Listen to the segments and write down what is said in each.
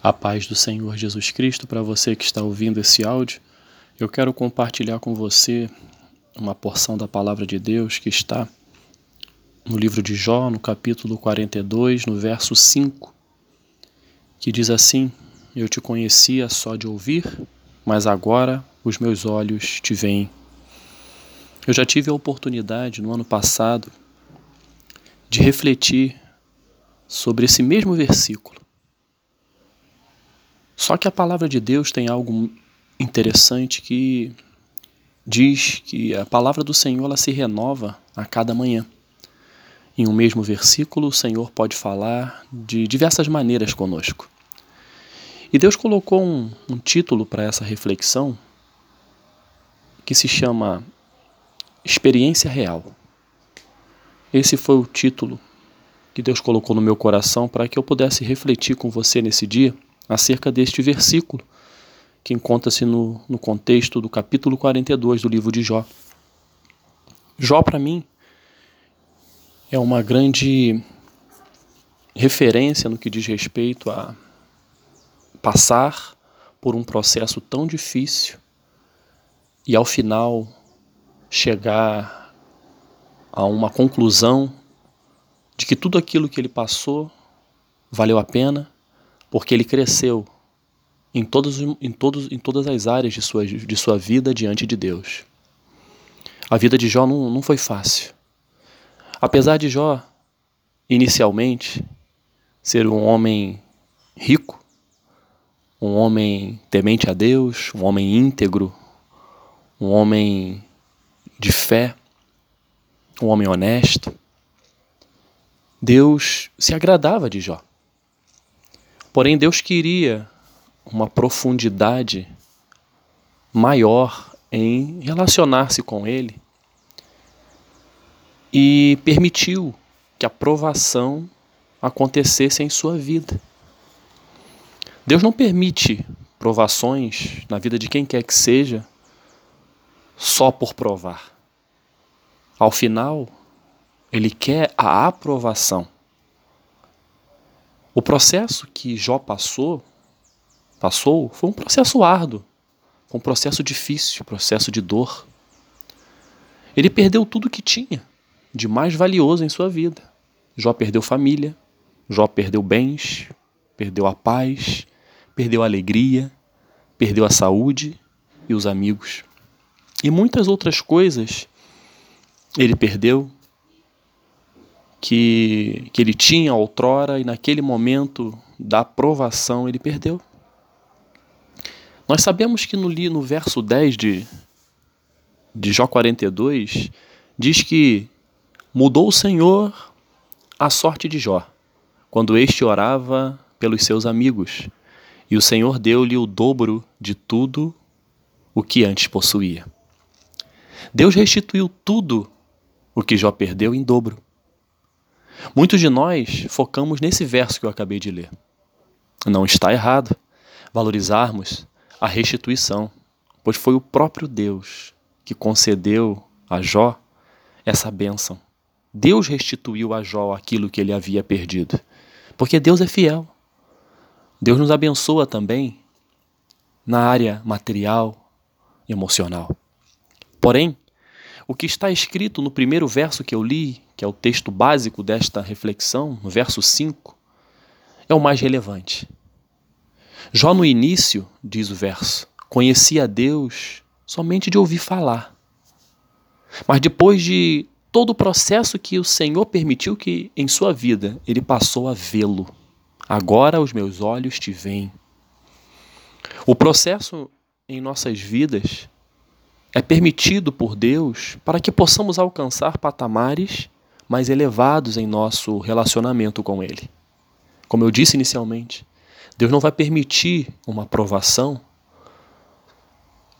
A paz do Senhor Jesus Cristo para você que está ouvindo esse áudio. Eu quero compartilhar com você uma porção da palavra de Deus que está no livro de Jó, no capítulo 42, no verso 5, que diz assim: Eu te conhecia só de ouvir, mas agora os meus olhos te veem. Eu já tive a oportunidade no ano passado de refletir sobre esse mesmo versículo só que a palavra de Deus tem algo interessante que diz que a palavra do Senhor ela se renova a cada manhã. Em um mesmo versículo, o Senhor pode falar de diversas maneiras conosco. E Deus colocou um, um título para essa reflexão que se chama Experiência Real. Esse foi o título que Deus colocou no meu coração para que eu pudesse refletir com você nesse dia acerca deste versículo, que encontra-se no, no contexto do capítulo 42 do livro de Jó. Jó, para mim, é uma grande referência no que diz respeito a passar por um processo tão difícil e ao final chegar a uma conclusão de que tudo aquilo que ele passou valeu a pena porque ele cresceu em, todos, em, todos, em todas as áreas de sua, de sua vida diante de Deus. A vida de Jó não, não foi fácil. Apesar de Jó, inicialmente, ser um homem rico, um homem temente a Deus, um homem íntegro, um homem de fé, um homem honesto, Deus se agradava de Jó. Porém, Deus queria uma profundidade maior em relacionar-se com Ele e permitiu que a provação acontecesse em sua vida. Deus não permite provações na vida de quem quer que seja só por provar. Ao final, Ele quer a aprovação. O processo que Jó passou, passou, foi um processo árduo, foi um processo difícil, processo de dor. Ele perdeu tudo que tinha de mais valioso em sua vida. Jó perdeu família, Jó perdeu bens, perdeu a paz, perdeu a alegria, perdeu a saúde e os amigos. E muitas outras coisas ele perdeu que, que ele tinha outrora e naquele momento da provação ele perdeu. Nós sabemos que no, no verso 10 de, de Jó 42 diz que mudou o Senhor a sorte de Jó, quando este orava pelos seus amigos, e o Senhor deu-lhe o dobro de tudo o que antes possuía. Deus restituiu tudo o que Jó perdeu em dobro. Muitos de nós focamos nesse verso que eu acabei de ler. Não está errado valorizarmos a restituição, pois foi o próprio Deus que concedeu a Jó essa bênção. Deus restituiu a Jó aquilo que ele havia perdido, porque Deus é fiel. Deus nos abençoa também na área material e emocional. Porém, o que está escrito no primeiro verso que eu li, que é o texto básico desta reflexão, no verso 5, é o mais relevante. Jó, no início, diz o verso, conhecia Deus somente de ouvir falar. Mas depois de todo o processo que o Senhor permitiu que em sua vida ele passou a vê-lo. Agora os meus olhos te veem. O processo em nossas vidas é permitido por Deus para que possamos alcançar patamares mais elevados em nosso relacionamento com Ele. Como eu disse inicialmente, Deus não vai permitir uma aprovação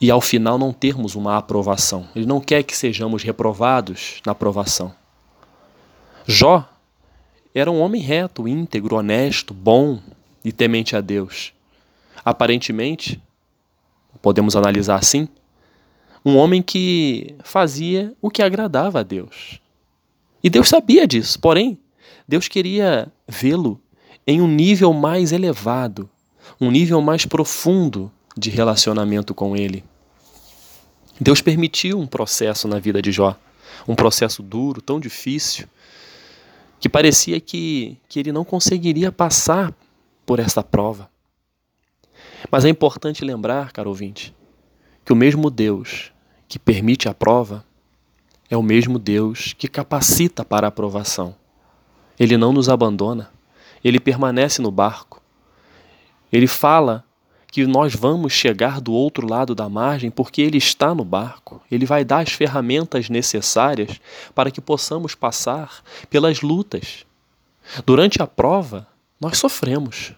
e ao final não termos uma aprovação. Ele não quer que sejamos reprovados na aprovação. Jó era um homem reto, íntegro, honesto, bom e temente a Deus. Aparentemente, podemos analisar assim, um homem que fazia o que agradava a Deus. E Deus sabia disso, porém, Deus queria vê-lo em um nível mais elevado, um nível mais profundo de relacionamento com Ele. Deus permitiu um processo na vida de Jó, um processo duro, tão difícil, que parecia que, que ele não conseguiria passar por essa prova. Mas é importante lembrar, caro ouvinte, que o mesmo Deus que permite a prova é o mesmo Deus que capacita para a aprovação. Ele não nos abandona, ele permanece no barco. Ele fala que nós vamos chegar do outro lado da margem porque ele está no barco. Ele vai dar as ferramentas necessárias para que possamos passar pelas lutas. Durante a prova, nós sofremos.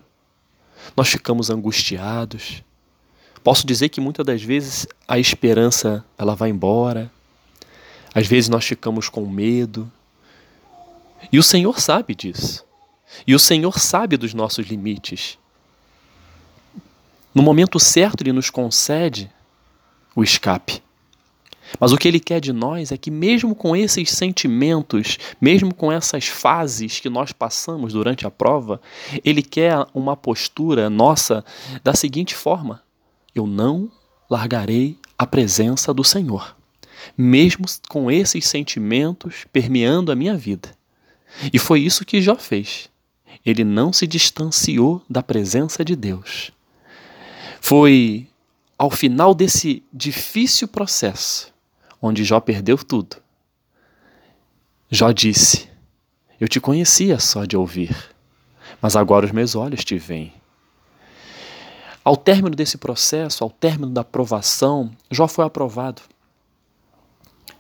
Nós ficamos angustiados. Posso dizer que muitas das vezes a esperança ela vai embora. Às vezes nós ficamos com medo. E o Senhor sabe disso. E o Senhor sabe dos nossos limites. No momento certo, Ele nos concede o escape. Mas o que Ele quer de nós é que, mesmo com esses sentimentos, mesmo com essas fases que nós passamos durante a prova, Ele quer uma postura nossa da seguinte forma: Eu não largarei a presença do Senhor, mesmo com esses sentimentos permeando a minha vida. E foi isso que Jó fez. Ele não se distanciou da presença de Deus. Foi ao final desse difícil processo, onde Jó perdeu tudo. Jó disse: Eu te conhecia só de ouvir, mas agora os meus olhos te veem. Ao término desse processo, ao término da aprovação, Jó foi aprovado.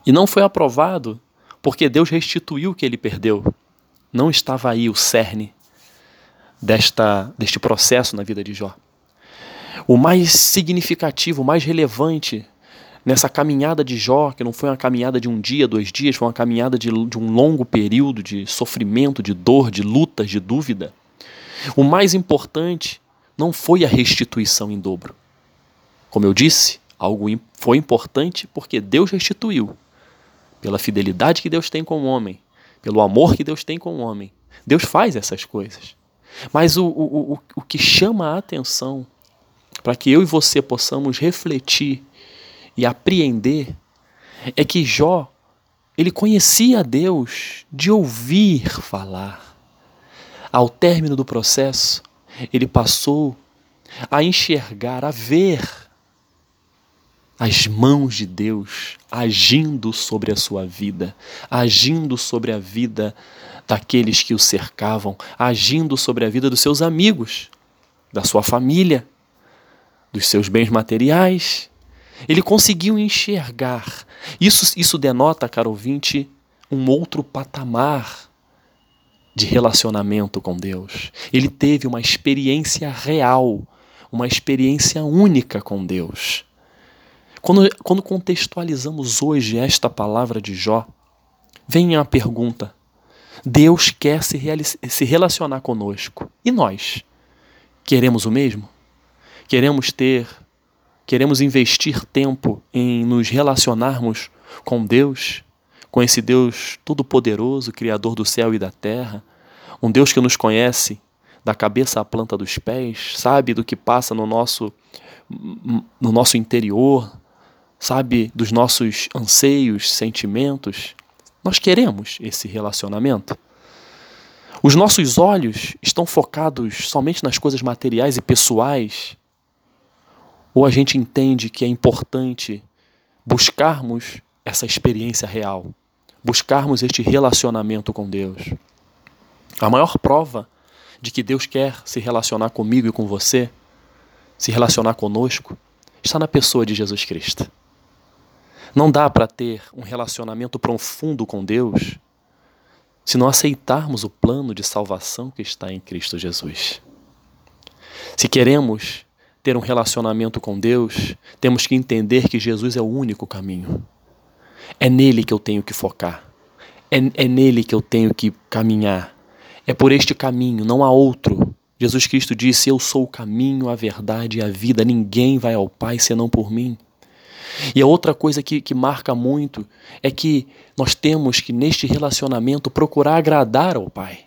E não foi aprovado porque Deus restituiu o que ele perdeu. Não estava aí o cerne desta, deste processo na vida de Jó. O mais significativo, o mais relevante nessa caminhada de Jó, que não foi uma caminhada de um dia, dois dias, foi uma caminhada de, de um longo período de sofrimento, de dor, de lutas, de dúvida. O mais importante não foi a restituição em dobro. Como eu disse, algo foi importante porque Deus restituiu. Pela fidelidade que Deus tem com o homem, pelo amor que Deus tem com o homem. Deus faz essas coisas. Mas o, o, o, o que chama a atenção para que eu e você possamos refletir e apreender é que Jó ele conhecia Deus de ouvir falar. Ao término do processo, ele passou a enxergar, a ver as mãos de Deus agindo sobre a sua vida, agindo sobre a vida daqueles que o cercavam, agindo sobre a vida dos seus amigos, da sua família, dos seus bens materiais. Ele conseguiu enxergar. Isso, isso denota, caro ouvinte, um outro patamar de relacionamento com Deus. Ele teve uma experiência real, uma experiência única com Deus. Quando, quando contextualizamos hoje esta palavra de Jó, vem a pergunta: Deus quer se, se relacionar conosco. E nós? Queremos o mesmo? Queremos ter, queremos investir tempo em nos relacionarmos com Deus, com esse Deus todo-poderoso, Criador do céu e da terra, um Deus que nos conhece da cabeça à planta dos pés, sabe do que passa no nosso, no nosso interior, sabe dos nossos anseios, sentimentos. Nós queremos esse relacionamento. Os nossos olhos estão focados somente nas coisas materiais e pessoais? Ou a gente entende que é importante buscarmos essa experiência real, buscarmos este relacionamento com Deus? A maior prova de que Deus quer se relacionar comigo e com você, se relacionar conosco, está na pessoa de Jesus Cristo. Não dá para ter um relacionamento profundo com Deus se não aceitarmos o plano de salvação que está em Cristo Jesus. Se queremos ter um relacionamento com Deus, temos que entender que Jesus é o único caminho. É nele que eu tenho que focar. É, é nele que eu tenho que caminhar. É por este caminho, não há outro. Jesus Cristo disse: Eu sou o caminho, a verdade e a vida. Ninguém vai ao Pai senão por mim. E a outra coisa que, que marca muito é que nós temos que, neste relacionamento, procurar agradar ao Pai.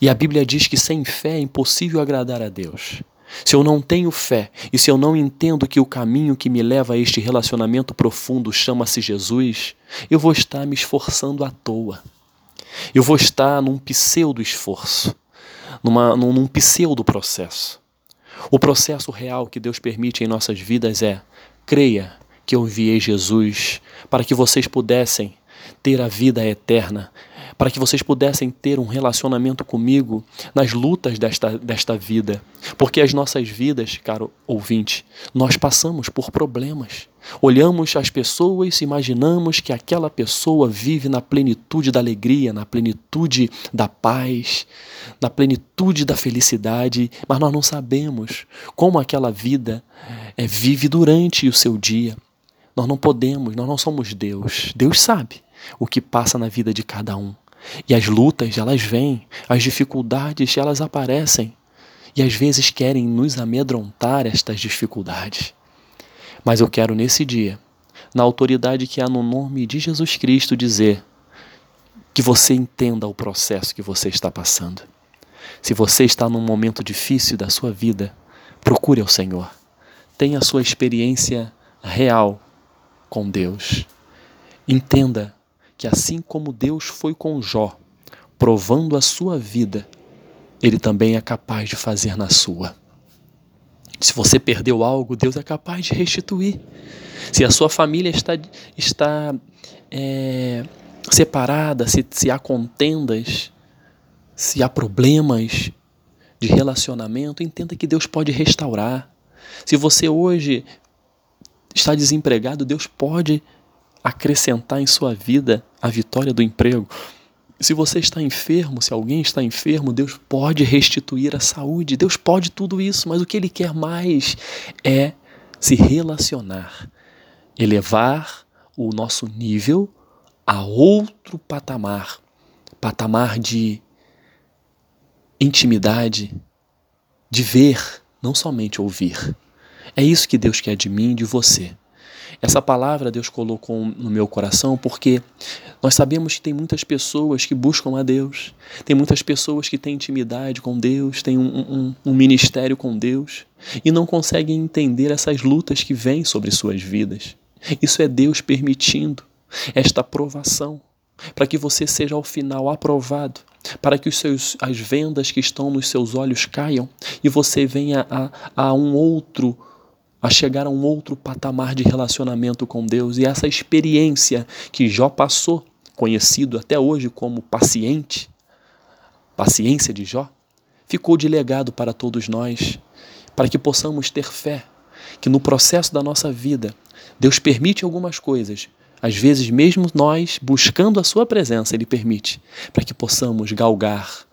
E a Bíblia diz que sem fé é impossível agradar a Deus. se eu não tenho fé e se eu não entendo que o caminho que me leva a este relacionamento profundo chama-se Jesus, eu vou estar me esforçando à toa. Eu vou estar num pseudo esforço, numa, num, num pseudo processo. O processo real que Deus permite em nossas vidas é: creia que eu enviei Jesus para que vocês pudessem ter a vida eterna para que vocês pudessem ter um relacionamento comigo nas lutas desta, desta vida. Porque as nossas vidas, caro ouvinte, nós passamos por problemas. Olhamos as pessoas e imaginamos que aquela pessoa vive na plenitude da alegria, na plenitude da paz, na plenitude da felicidade, mas nós não sabemos como aquela vida é, vive durante o seu dia. Nós não podemos, nós não somos Deus. Deus sabe o que passa na vida de cada um. E as lutas, elas vêm, as dificuldades, elas aparecem. E às vezes querem nos amedrontar estas dificuldades. Mas eu quero nesse dia, na autoridade que há no nome de Jesus Cristo, dizer que você entenda o processo que você está passando. Se você está num momento difícil da sua vida, procure ao Senhor. Tenha a sua experiência real com Deus. Entenda que assim como Deus foi com Jó, provando a sua vida, ele também é capaz de fazer na sua. Se você perdeu algo, Deus é capaz de restituir. Se a sua família está, está é, separada, se, se há contendas, se há problemas de relacionamento, entenda que Deus pode restaurar. Se você hoje está desempregado, Deus pode restaurar acrescentar em sua vida a vitória do emprego. Se você está enfermo, se alguém está enfermo, Deus pode restituir a saúde, Deus pode tudo isso, mas o que Ele quer mais é se relacionar, elevar o nosso nível a outro patamar patamar de intimidade, de ver, não somente ouvir. É isso que Deus quer de mim e de você. Essa palavra Deus colocou no meu coração porque nós sabemos que tem muitas pessoas que buscam a Deus, tem muitas pessoas que têm intimidade com Deus, têm um, um, um ministério com Deus e não conseguem entender essas lutas que vêm sobre suas vidas. Isso é Deus permitindo esta aprovação para que você seja ao final aprovado, para que os seus, as vendas que estão nos seus olhos caiam e você venha a, a um outro a chegar a um outro patamar de relacionamento com Deus. E essa experiência que Jó passou, conhecido até hoje como paciente, paciência de Jó, ficou de legado para todos nós, para que possamos ter fé que no processo da nossa vida, Deus permite algumas coisas, às vezes mesmo nós buscando a sua presença, ele permite, para que possamos galgar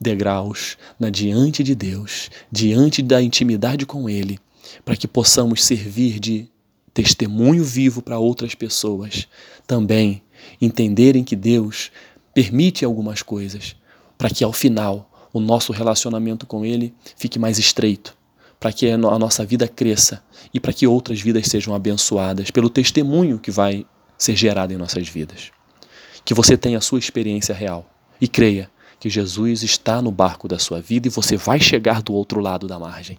degraus na diante de Deus, diante da intimidade com ele para que possamos servir de testemunho vivo para outras pessoas. Também entenderem que Deus permite algumas coisas para que ao final o nosso relacionamento com Ele fique mais estreito, para que a nossa vida cresça e para que outras vidas sejam abençoadas pelo testemunho que vai ser gerado em nossas vidas. Que você tenha a sua experiência real e creia que Jesus está no barco da sua vida e você vai chegar do outro lado da margem.